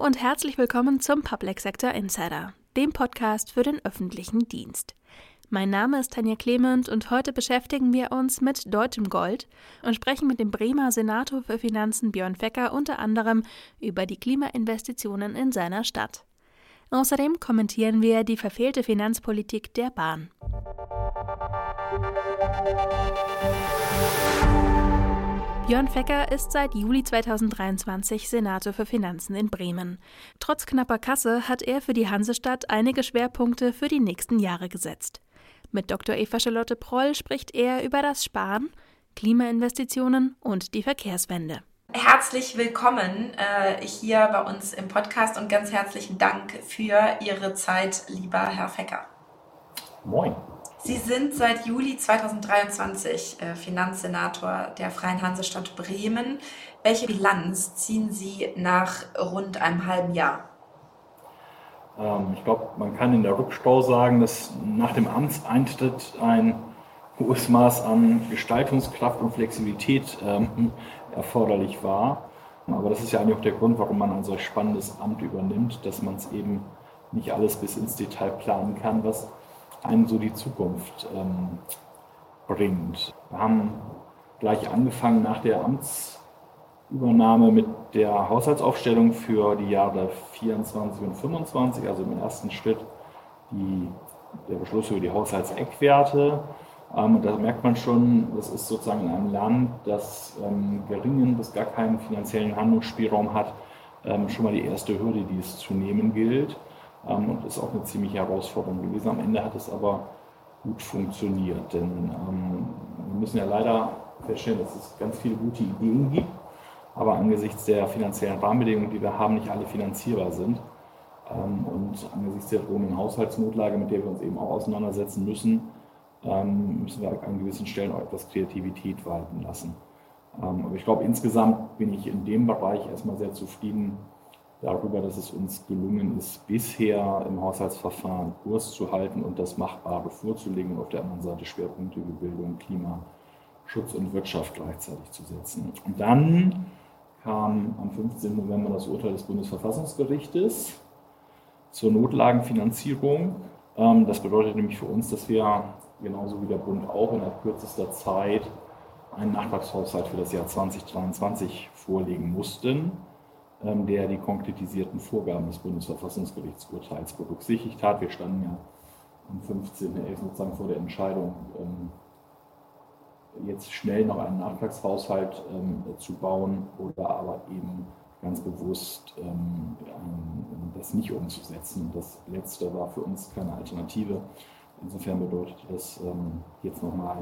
und herzlich willkommen zum Public Sector Insider, dem Podcast für den öffentlichen Dienst. Mein Name ist Tanja Clement und heute beschäftigen wir uns mit deutschem Gold und sprechen mit dem Bremer Senator für Finanzen Björn Fecker unter anderem über die Klimainvestitionen in seiner Stadt. Außerdem kommentieren wir die verfehlte Finanzpolitik der Bahn. Björn Fecker ist seit Juli 2023 Senator für Finanzen in Bremen. Trotz knapper Kasse hat er für die Hansestadt einige Schwerpunkte für die nächsten Jahre gesetzt. Mit Dr. Eva Charlotte Proll spricht er über das Sparen, Klimainvestitionen und die Verkehrswende. Herzlich willkommen äh, hier bei uns im Podcast und ganz herzlichen Dank für Ihre Zeit, lieber Herr Fecker. Moin. Sie sind seit Juli 2023 äh, Finanzsenator der Freien Hansestadt Bremen. Welche Bilanz ziehen Sie nach rund einem halben Jahr? Ähm, ich glaube, man kann in der Rückstau sagen, dass nach dem Amtseintritt ein hohes Maß an Gestaltungskraft und Flexibilität ähm, erforderlich war. Aber das ist ja eigentlich auch der Grund, warum man ein solch spannendes Amt übernimmt, dass man es eben nicht alles bis ins Detail planen kann, was einem so die Zukunft ähm, bringt. Wir haben gleich angefangen nach der Amtsübernahme mit der Haushaltsaufstellung für die Jahre 24 und 25, also im ersten Schritt die, der Beschluss über die Haushaltseckwerte. Ähm, da merkt man schon, das ist sozusagen in einem Land, das ähm, geringen bis gar keinen finanziellen Handlungsspielraum hat, ähm, schon mal die erste Hürde, die es zu nehmen gilt. Ähm, und ist auch eine ziemliche Herausforderung gewesen. Am Ende hat es aber gut funktioniert, denn ähm, wir müssen ja leider feststellen, dass es ganz viele gute Ideen gibt, aber angesichts der finanziellen Rahmenbedingungen, die wir haben, nicht alle finanzierbar sind. Ähm, und angesichts der drohenden Haushaltsnotlage, mit der wir uns eben auch auseinandersetzen müssen, ähm, müssen wir an gewissen Stellen auch etwas Kreativität walten lassen. Ähm, aber ich glaube, insgesamt bin ich in dem Bereich erstmal sehr zufrieden, darüber, dass es uns gelungen ist, bisher im Haushaltsverfahren Kurs zu halten und das Machbare vorzulegen und auf der anderen Seite Schwerpunkte wie Bildung, Klima, Schutz und Wirtschaft gleichzeitig zu setzen. Und dann kam am 15. November das Urteil des Bundesverfassungsgerichtes zur Notlagenfinanzierung. Ähm, das bedeutet nämlich für uns, dass wir genauso wie der Bund auch innerhalb kürzester Zeit einen Nachtragshaushalt für das Jahr 2023 vorlegen mussten der die konkretisierten Vorgaben des Bundesverfassungsgerichtsurteils berücksichtigt hat. Wir standen ja am 15.11. sozusagen vor der Entscheidung, ähm, jetzt schnell noch einen Nachtragshaushalt ähm, zu bauen oder aber eben ganz bewusst das nicht umzusetzen. Das letzte war für uns keine Alternative. Insofern bedeutet das jetzt nochmal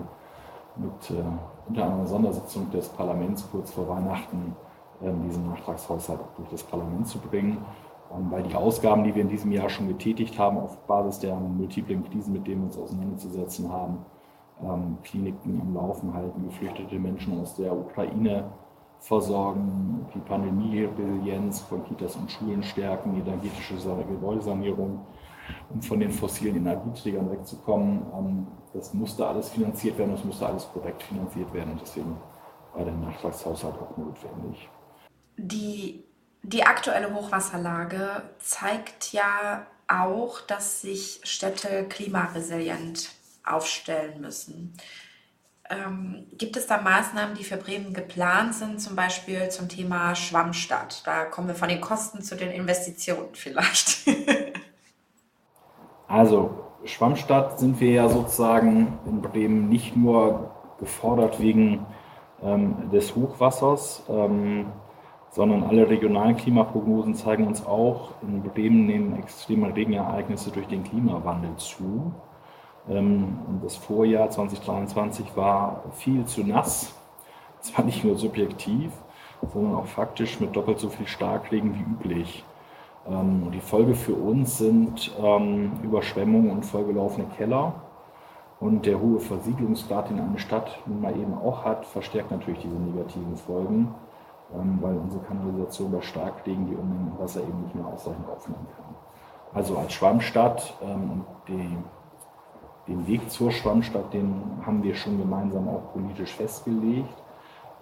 mit äh, unter anderem Sondersitzung des Parlaments kurz vor Weihnachten ähm, diesen Nachtragshaushalt auch durch das Parlament zu bringen, ähm, weil die Ausgaben, die wir in diesem Jahr schon getätigt haben, auf Basis der multiplen Krisen, mit denen wir uns auseinanderzusetzen haben, ähm, Kliniken am Laufen halten, geflüchtete Menschen aus der Ukraine versorgen, die Pandemie-Resilienz von Kitas und Schulen stärken, die energetische Gebäudesanierung, um von den fossilen Energieträgern wegzukommen. Das musste alles finanziert werden, das musste alles korrekt finanziert werden und deswegen war der Nachtragshaushalt auch notwendig. Die, die aktuelle Hochwasserlage zeigt ja auch, dass sich Städte klimaresilient aufstellen müssen. Ähm, gibt es da Maßnahmen, die für Bremen geplant sind, zum Beispiel zum Thema Schwammstadt? Da kommen wir von den Kosten zu den Investitionen vielleicht. also Schwammstadt sind wir ja sozusagen in Bremen nicht nur gefordert wegen ähm, des Hochwassers, ähm, sondern alle regionalen Klimaprognosen zeigen uns auch, in Bremen nehmen extreme Regenereignisse durch den Klimawandel zu. Ähm, das Vorjahr 2023 war viel zu nass. Zwar nicht nur subjektiv, sondern auch faktisch mit doppelt so viel Starkregen wie üblich. Ähm, die Folge für uns sind ähm, Überschwemmungen und vollgelaufene Keller. Und der hohe Versiegelungsgrad, den eine Stadt nun mal eben auch hat, verstärkt natürlich diese negativen Folgen. Ähm, weil unsere Kanalisation bei Starkregen die Unmengen Wasser eben nicht mehr ausreichend aufnehmen kann. Also als Schwammstadt ähm, die, den Weg zur Schwammstadt, den haben wir schon gemeinsam auch politisch festgelegt.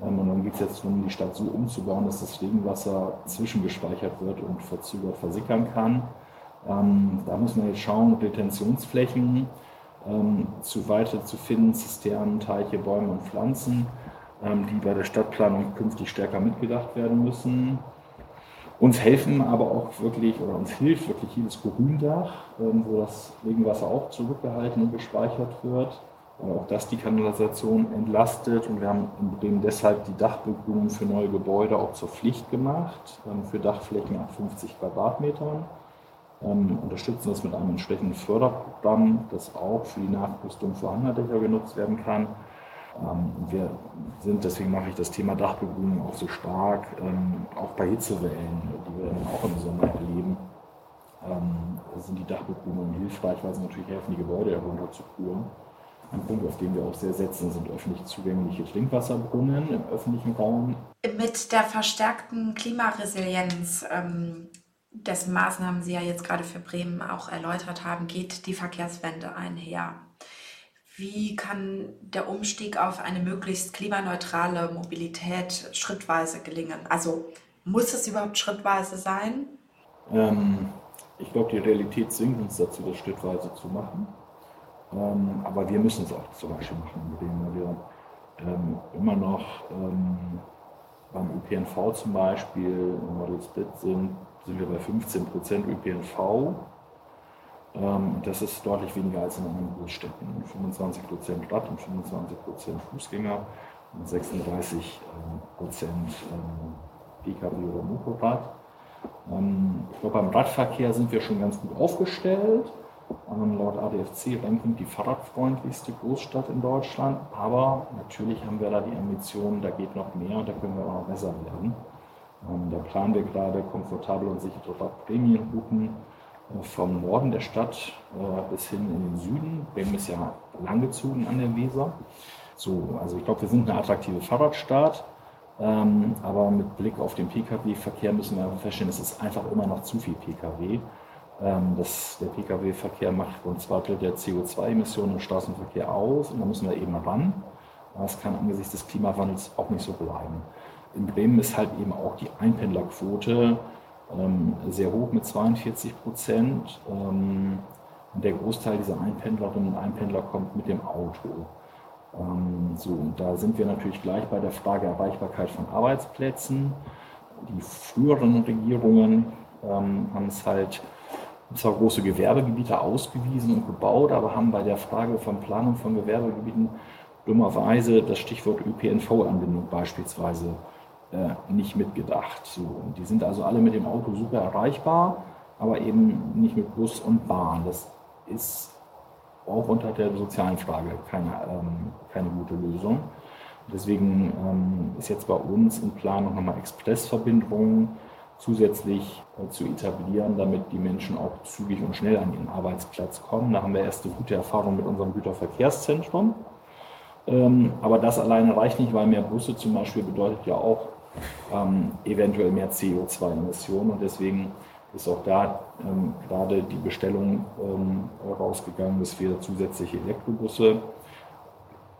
Ähm, und dann geht es jetzt darum, die Stadt so umzubauen, dass das Regenwasser zwischengespeichert wird und verzögert versickern kann. Da muss man jetzt schauen, Retentionsflächen zu weiter zu finden, Zisternen, Teiche, Bäume und Pflanzen, die bei der Stadtplanung künftig stärker mitgedacht werden müssen. Uns helfen aber auch wirklich, oder uns hilft wirklich jedes Gründach, wo das Regenwasser auch zurückgehalten und gespeichert wird auch das die Kanalisation entlastet. Und wir haben in Bremen deshalb die Dachbegrünung für neue Gebäude auch zur Pflicht gemacht, ähm, für Dachflächen ab 50 Quadratmetern. Ähm, unterstützen das mit einem entsprechenden Förderprogramm, das auch für die Nachrüstung vorhandener Dächer genutzt werden kann. Ähm, wir sind, deswegen mache ich das Thema Dachbegrünung auch so stark, ähm, auch bei Hitzewellen, die wir dann auch im Sommer erleben, ähm, sind die Dachbegrünungen hilfreich, weil sie natürlich helfen, die Gebäude herunterzukühlen. Ein Punkt, auf den wir auch sehr setzen, sind öffentlich zugängliche Trinkwasserbrunnen im öffentlichen Raum. Mit der verstärkten Klimaresilienz, dessen Maßnahmen Sie ja jetzt gerade für Bremen auch erläutert haben, geht die Verkehrswende einher. Wie kann der Umstieg auf eine möglichst klimaneutrale Mobilität schrittweise gelingen? Also muss es überhaupt schrittweise sein? Ähm, ich glaube, die Realität zwingt uns dazu, das schrittweise zu machen. Ähm, aber wir müssen es auch zum Beispiel machen, indem wir ähm, immer noch ähm, beim ÖPNV zum Beispiel im Model Split sind, sind wir bei 15 Prozent ÖPNV. Ähm, das ist deutlich weniger als in anderen Großstädten. 25 Prozent Rad und 25 Prozent Fußgänger und 36 ähm, Prozent ähm, Pkw oder Motorrad. ich glaube, beim Radverkehr sind wir schon ganz gut aufgestellt laut ADFC-Ranking die fahrradfreundlichste Großstadt in Deutschland. Aber natürlich haben wir da die Ambition, da geht noch mehr und da können wir auch noch besser werden. Da planen wir gerade komfortable und sichere Radprämienrouten vom Norden der Stadt äh, bis hin in den Süden. Bremen ist ja langgezogen an der Weser. So, also ich glaube, wir sind eine attraktive Fahrradstadt. Ähm, aber mit Blick auf den Pkw-Verkehr müssen wir feststellen, es ist einfach immer noch zu viel Pkw. Ähm, das, der Pkw-Verkehr macht rund zwei Drittel der CO2-Emissionen im Straßenverkehr aus und da müssen wir eben ran. Das kann angesichts des Klimawandels auch nicht so bleiben. In Bremen ist halt eben auch die Einpendlerquote sehr hoch mit 42 Prozent. Ähm, und der Großteil dieser Einpendlerinnen und Einpendler kommt mit dem Auto. Ähm, so, und da sind wir natürlich gleich bei der Frage Erreichbarkeit von Arbeitsplätzen. Die früheren Regierungen ähm, haben es halt zwar große Gewerbegebiete ausgewiesen und gebaut, aber haben bei der Frage von Planung von Gewerbegebieten dummerweise das Stichwort ÖPNV-Anbindung beispielsweise äh, nicht mitgedacht. So, und die sind also alle mit dem Auto super erreichbar, aber eben nicht mit Bus und Bahn. Das ist auch unter der sozialen Frage keine, ähm, keine gute Lösung. Deswegen ähm, ist jetzt bei uns in Planung nochmal Expressverbindungen zusätzlich äh, zu etablieren, damit die Menschen auch zügig und schnell an ihren Arbeitsplatz kommen. Da haben wir erste gute Erfahrungen mit unserem Güterverkehrszentrum. Ähm, aber das alleine reicht nicht, weil mehr Busse zum Beispiel bedeutet ja auch ähm, eventuell mehr CO2-Emissionen. Und deswegen ist auch da ähm, gerade die Bestellung ähm, rausgegangen, dass wir zusätzliche Elektrobusse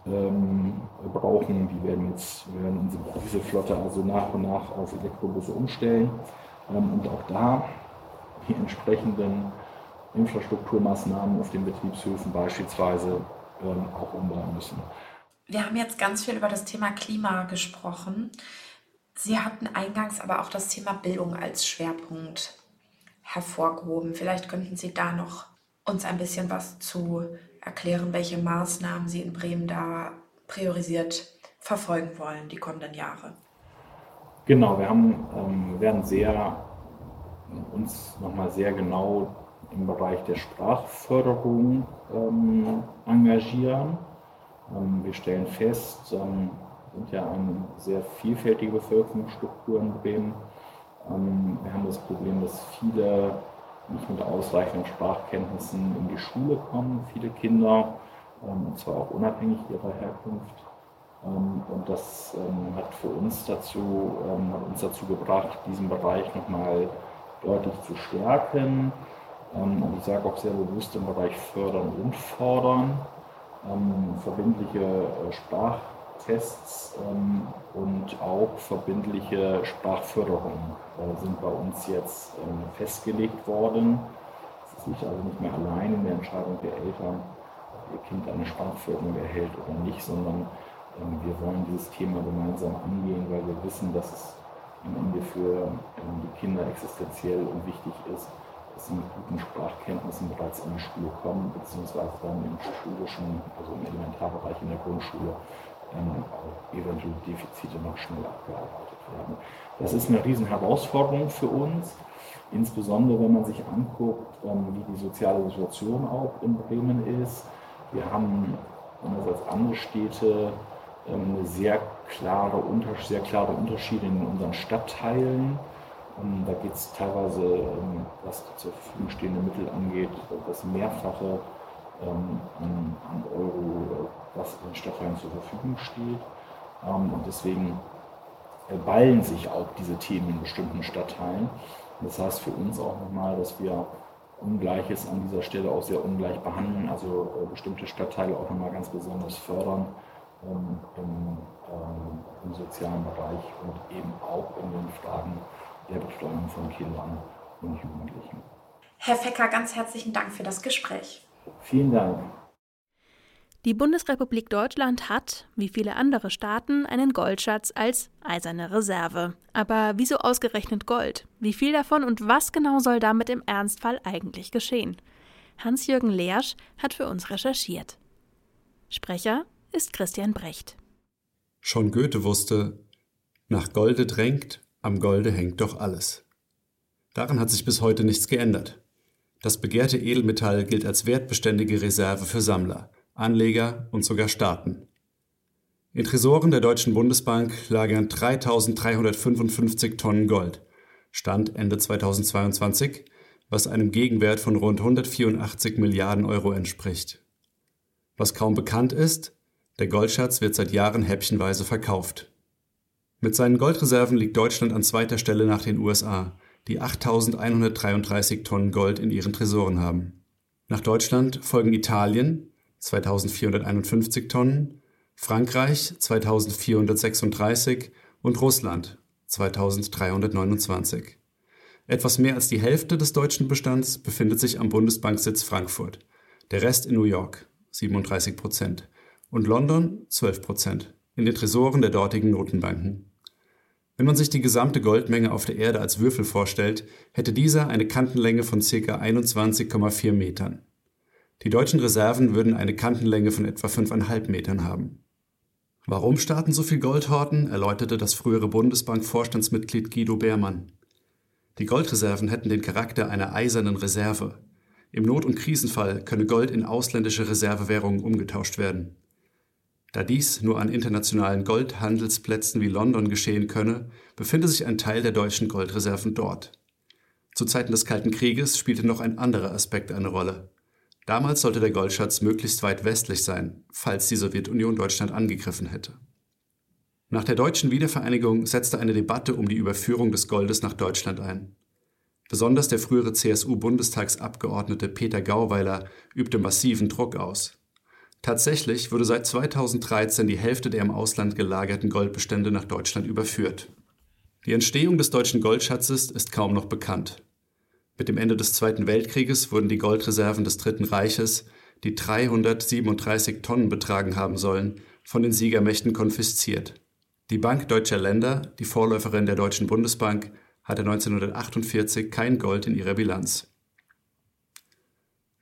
ähm, brauchen. Die werden jetzt, wir werden unsere Dieselflotte also nach und nach auf Elektrobusse umstellen ähm, und auch da die entsprechenden Infrastrukturmaßnahmen auf den Betriebshöfen beispielsweise ähm, auch umbauen müssen. Wir haben jetzt ganz viel über das Thema Klima gesprochen. Sie hatten eingangs aber auch das Thema Bildung als Schwerpunkt hervorgehoben. Vielleicht könnten Sie da noch uns ein bisschen was zu erklären, welche Maßnahmen Sie in Bremen da priorisiert verfolgen wollen die kommenden Jahre. Genau, wir haben, ähm, werden sehr, uns nochmal sehr genau im Bereich der Sprachförderung ähm, engagieren. Ähm, wir stellen fest, ähm, sind ja eine sehr vielfältige Bevölkerungsstruktur in Bremen. Ähm, wir haben das Problem, dass viele nicht mit ausreichenden Sprachkenntnissen in die Schule kommen, viele Kinder, ähm, und zwar auch unabhängig ihrer Herkunft. Ähm, und das ähm, hat für uns dazu, hat uns dazu gebracht, diesen Bereich nochmal deutlich zu stärken. Und ich sage auch sehr bewusst im Bereich fördern und fordern. Verbindliche äh, Sprachtests und auch verbindliche Sprachförderung äh, sind bei uns jetzt ähm, festgelegt worden. Es liegt also nicht mehr allein in der Entscheidung der Eltern, ob ihr Kind eine Sprachförderung erhält oder nicht, sondern ähm, wir wollen dieses Thema gemeinsam angehen, weil wir wissen, dass es am Ende für ähm, die Kinder existenziell und wichtig ist, dass sie mit guten Sprachkenntnissen bereits in die Schule kommen, beziehungsweise dann im schulischen, also im Elementarbereich in der Grundschule, ähm, auch eventuelle Defizite noch schnell abgearbeitet werden. Das ist eine riesen Herausforderung für uns, insbesondere wenn man sich anguckt, ähm, wie die soziale Situation auch in Bremen ist. Wir haben, anders als andere Städte, ähm, eine sehr klare, sehr klare Unterschiede in unseren Stadtteilen. Und da geht es teilweise, ähm, was die zur Verfügung stehenden Mittel angeht, das Mehrfache ähm, an Euro, was in den Stadtteilen zur Verfügung steht. Und deswegen ballen sich auch diese Themen in bestimmten Stadtteilen. Das heißt für uns auch nochmal, dass wir Ungleiches an dieser Stelle auch sehr ungleich behandeln, also äh, bestimmte Stadtteile auch nochmal ganz besonders fördern ähm, im, ähm, im, sozialen Bereich und eben auch in den Fragen der Betreuung von Kindern und Jugendlichen. Herr Fecker, ganz herzlichen Dank für das Gespräch. Vielen Dank. Die Bundesrepublik Deutschland hat, wie viele andere Staaten, einen Goldschatz als eiserne Reserve. Aber wieso ausgerechnet Gold? Wie viel davon und was genau soll damit im Ernstfall eigentlich geschehen? Hans-Jürgen Leersch hat für uns recherchiert. Sprecher ist Christian Brecht. Schon Goethe wusste, nach Golde drängt, am Golde hängt doch alles. Daran hat sich bis heute nichts geändert. Das begehrte Edelmetall gilt als wertbeständige Reserve für Sammler, Anleger und sogar Staaten. In Tresoren der Deutschen Bundesbank lagern 3355 Tonnen Gold, Stand Ende 2022, was einem Gegenwert von rund 184 Milliarden Euro entspricht. Was kaum bekannt ist, der Goldschatz wird seit Jahren häppchenweise verkauft. Mit seinen Goldreserven liegt Deutschland an zweiter Stelle nach den USA, die 8133 Tonnen Gold in ihren Tresoren haben. Nach Deutschland folgen Italien 2451 Tonnen, Frankreich 2436 und Russland 2329. Etwas mehr als die Hälfte des deutschen Bestands befindet sich am Bundesbanksitz Frankfurt, der Rest in New York 37 Prozent und London 12 Prozent in den Tresoren der dortigen Notenbanken. Wenn man sich die gesamte Goldmenge auf der Erde als Würfel vorstellt, hätte dieser eine Kantenlänge von ca. 21,4 Metern. Die deutschen Reserven würden eine Kantenlänge von etwa 5,5 Metern haben. Warum Staaten so viel Gold horten, erläuterte das frühere Bundesbank-Vorstandsmitglied Guido Beermann. Die Goldreserven hätten den Charakter einer eisernen Reserve. Im Not- und Krisenfall könne Gold in ausländische Reservewährungen umgetauscht werden. Da dies nur an internationalen Goldhandelsplätzen wie London geschehen könne, befinde sich ein Teil der deutschen Goldreserven dort. Zu Zeiten des Kalten Krieges spielte noch ein anderer Aspekt eine Rolle. Damals sollte der Goldschatz möglichst weit westlich sein, falls die Sowjetunion Deutschland angegriffen hätte. Nach der deutschen Wiedervereinigung setzte eine Debatte um die Überführung des Goldes nach Deutschland ein. Besonders der frühere CSU-Bundestagsabgeordnete Peter Gauweiler übte massiven Druck aus. Tatsächlich wurde seit 2013 die Hälfte der im Ausland gelagerten Goldbestände nach Deutschland überführt. Die Entstehung des deutschen Goldschatzes ist kaum noch bekannt. Mit dem Ende des Zweiten Weltkrieges wurden die Goldreserven des Dritten Reiches, die 337 Tonnen betragen haben sollen, von den Siegermächten konfisziert. Die Bank Deutscher Länder, die Vorläuferin der Deutschen Bundesbank, hatte 1948 kein Gold in ihrer Bilanz.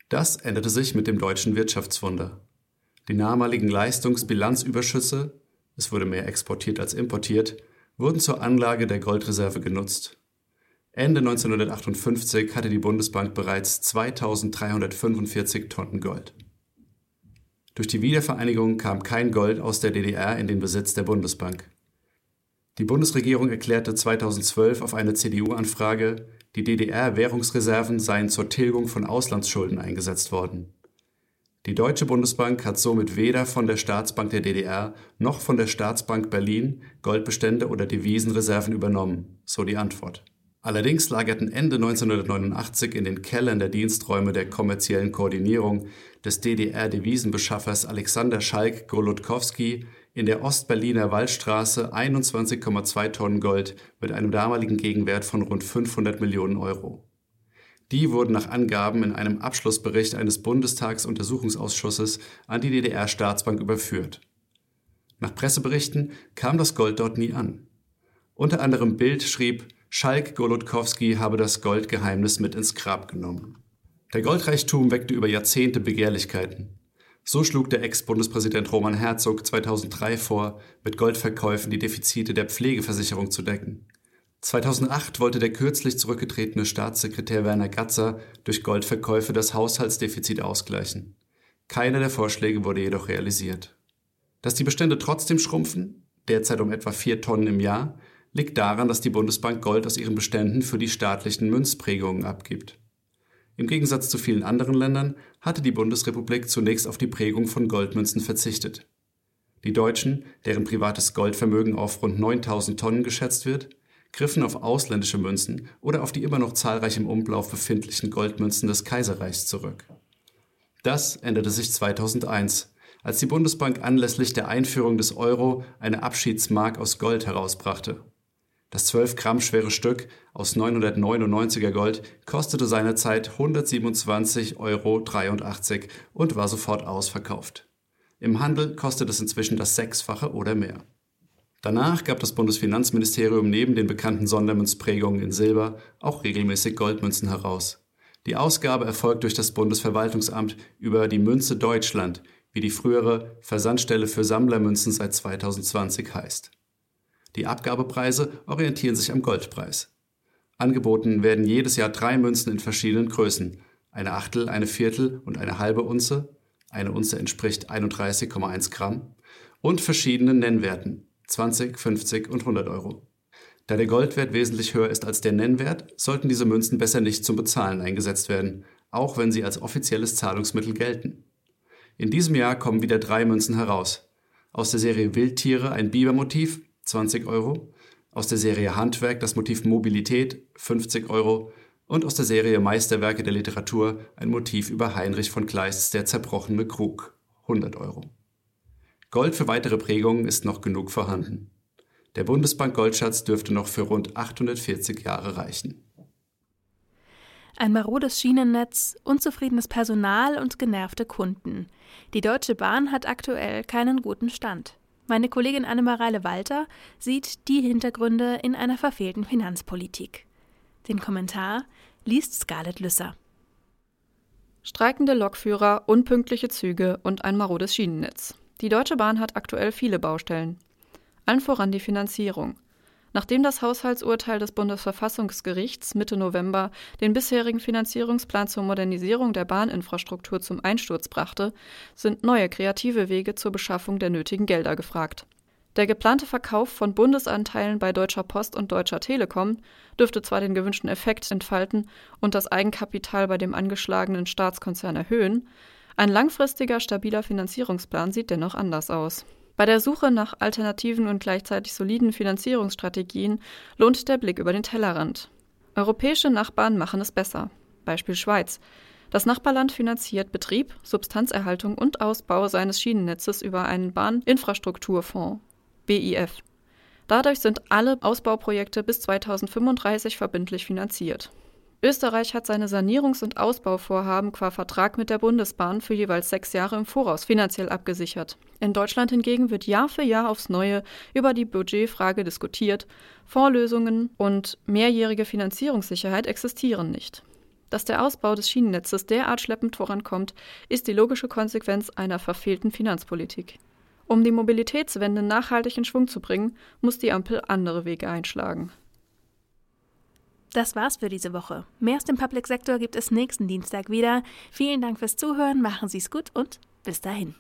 Das änderte sich mit dem deutschen Wirtschaftswunder. Die damaligen Leistungsbilanzüberschüsse, es wurde mehr exportiert als importiert, wurden zur Anlage der Goldreserve genutzt. Ende 1958 hatte die Bundesbank bereits 2345 Tonnen Gold. Durch die Wiedervereinigung kam kein Gold aus der DDR in den Besitz der Bundesbank. Die Bundesregierung erklärte 2012 auf eine CDU-Anfrage, die DDR-Währungsreserven seien zur Tilgung von Auslandsschulden eingesetzt worden. Die Deutsche Bundesbank hat somit weder von der Staatsbank der DDR noch von der Staatsbank Berlin Goldbestände oder Devisenreserven übernommen, so die Antwort. Allerdings lagerten Ende 1989 in den Kellern der Diensträume der kommerziellen Koordinierung des DDR-Devisenbeschaffers Alexander Schalk-Golodkowski in der Ostberliner Waldstraße 21,2 Tonnen Gold mit einem damaligen Gegenwert von rund 500 Millionen Euro. Die wurden nach Angaben in einem Abschlussbericht eines Bundestagsuntersuchungsausschusses an die DDR-Staatsbank überführt. Nach Presseberichten kam das Gold dort nie an. Unter anderem Bild schrieb, Schalk Golodkowski habe das Goldgeheimnis mit ins Grab genommen. Der Goldreichtum weckte über Jahrzehnte Begehrlichkeiten. So schlug der Ex-Bundespräsident Roman Herzog 2003 vor, mit Goldverkäufen die Defizite der Pflegeversicherung zu decken. 2008 wollte der kürzlich zurückgetretene Staatssekretär Werner Gatzer durch Goldverkäufe das Haushaltsdefizit ausgleichen. Keiner der Vorschläge wurde jedoch realisiert. Dass die Bestände trotzdem schrumpfen, derzeit um etwa vier Tonnen im Jahr, liegt daran, dass die Bundesbank Gold aus ihren Beständen für die staatlichen Münzprägungen abgibt. Im Gegensatz zu vielen anderen Ländern hatte die Bundesrepublik zunächst auf die Prägung von Goldmünzen verzichtet. Die Deutschen, deren privates Goldvermögen auf rund 9000 Tonnen geschätzt wird, griffen auf ausländische Münzen oder auf die immer noch zahlreich im Umlauf befindlichen Goldmünzen des Kaiserreichs zurück. Das änderte sich 2001, als die Bundesbank anlässlich der Einführung des Euro eine Abschiedsmark aus Gold herausbrachte. Das 12 Gramm schwere Stück aus 999er Gold kostete seinerzeit 127,83 Euro und war sofort ausverkauft. Im Handel kostet es inzwischen das Sechsfache oder mehr. Danach gab das Bundesfinanzministerium neben den bekannten Sondermünzprägungen in Silber auch regelmäßig Goldmünzen heraus. Die Ausgabe erfolgt durch das Bundesverwaltungsamt über die Münze Deutschland, wie die frühere Versandstelle für Sammlermünzen seit 2020 heißt. Die Abgabepreise orientieren sich am Goldpreis. Angeboten werden jedes Jahr drei Münzen in verschiedenen Größen. Eine Achtel, eine Viertel und eine halbe Unze. Eine Unze entspricht 31,1 Gramm. Und verschiedenen Nennwerten. 20, 50 und 100 Euro. Da der Goldwert wesentlich höher ist als der Nennwert, sollten diese Münzen besser nicht zum Bezahlen eingesetzt werden, auch wenn sie als offizielles Zahlungsmittel gelten. In diesem Jahr kommen wieder drei Münzen heraus. Aus der Serie Wildtiere ein Bibermotiv, 20 Euro, aus der Serie Handwerk das Motiv Mobilität 50 Euro und aus der Serie Meisterwerke der Literatur ein Motiv über Heinrich von Kleists Der zerbrochene Krug 100 Euro. Gold für weitere Prägungen ist noch genug vorhanden. Der Bundesbank Goldschatz dürfte noch für rund 840 Jahre reichen. Ein marodes Schienennetz, unzufriedenes Personal und genervte Kunden. Die Deutsche Bahn hat aktuell keinen guten Stand. Meine Kollegin Annemareile Walter sieht die Hintergründe in einer verfehlten Finanzpolitik. Den Kommentar liest Scarlett Lüsser. Streikende Lokführer, unpünktliche Züge und ein marodes Schienennetz. Die Deutsche Bahn hat aktuell viele Baustellen. Allen voran die Finanzierung. Nachdem das Haushaltsurteil des Bundesverfassungsgerichts Mitte November den bisherigen Finanzierungsplan zur Modernisierung der Bahninfrastruktur zum Einsturz brachte, sind neue kreative Wege zur Beschaffung der nötigen Gelder gefragt. Der geplante Verkauf von Bundesanteilen bei Deutscher Post und Deutscher Telekom dürfte zwar den gewünschten Effekt entfalten und das Eigenkapital bei dem angeschlagenen Staatskonzern erhöhen, ein langfristiger stabiler Finanzierungsplan sieht dennoch anders aus. Bei der Suche nach alternativen und gleichzeitig soliden Finanzierungsstrategien lohnt der Blick über den Tellerrand. Europäische Nachbarn machen es besser. Beispiel Schweiz. Das Nachbarland finanziert Betrieb, Substanzerhaltung und Ausbau seines Schienennetzes über einen Bahninfrastrukturfonds BIF. Dadurch sind alle Ausbauprojekte bis 2035 verbindlich finanziert. Österreich hat seine Sanierungs- und Ausbauvorhaben qua Vertrag mit der Bundesbahn für jeweils sechs Jahre im Voraus finanziell abgesichert. In Deutschland hingegen wird Jahr für Jahr aufs Neue über die Budgetfrage diskutiert. Vorlösungen und mehrjährige Finanzierungssicherheit existieren nicht. Dass der Ausbau des Schienennetzes derart schleppend vorankommt, ist die logische Konsequenz einer verfehlten Finanzpolitik. Um die Mobilitätswende nachhaltig in Schwung zu bringen, muss die Ampel andere Wege einschlagen. Das war's für diese Woche. Mehr aus dem Public Sector gibt es nächsten Dienstag wieder. Vielen Dank fürs Zuhören, machen Sie's gut und bis dahin.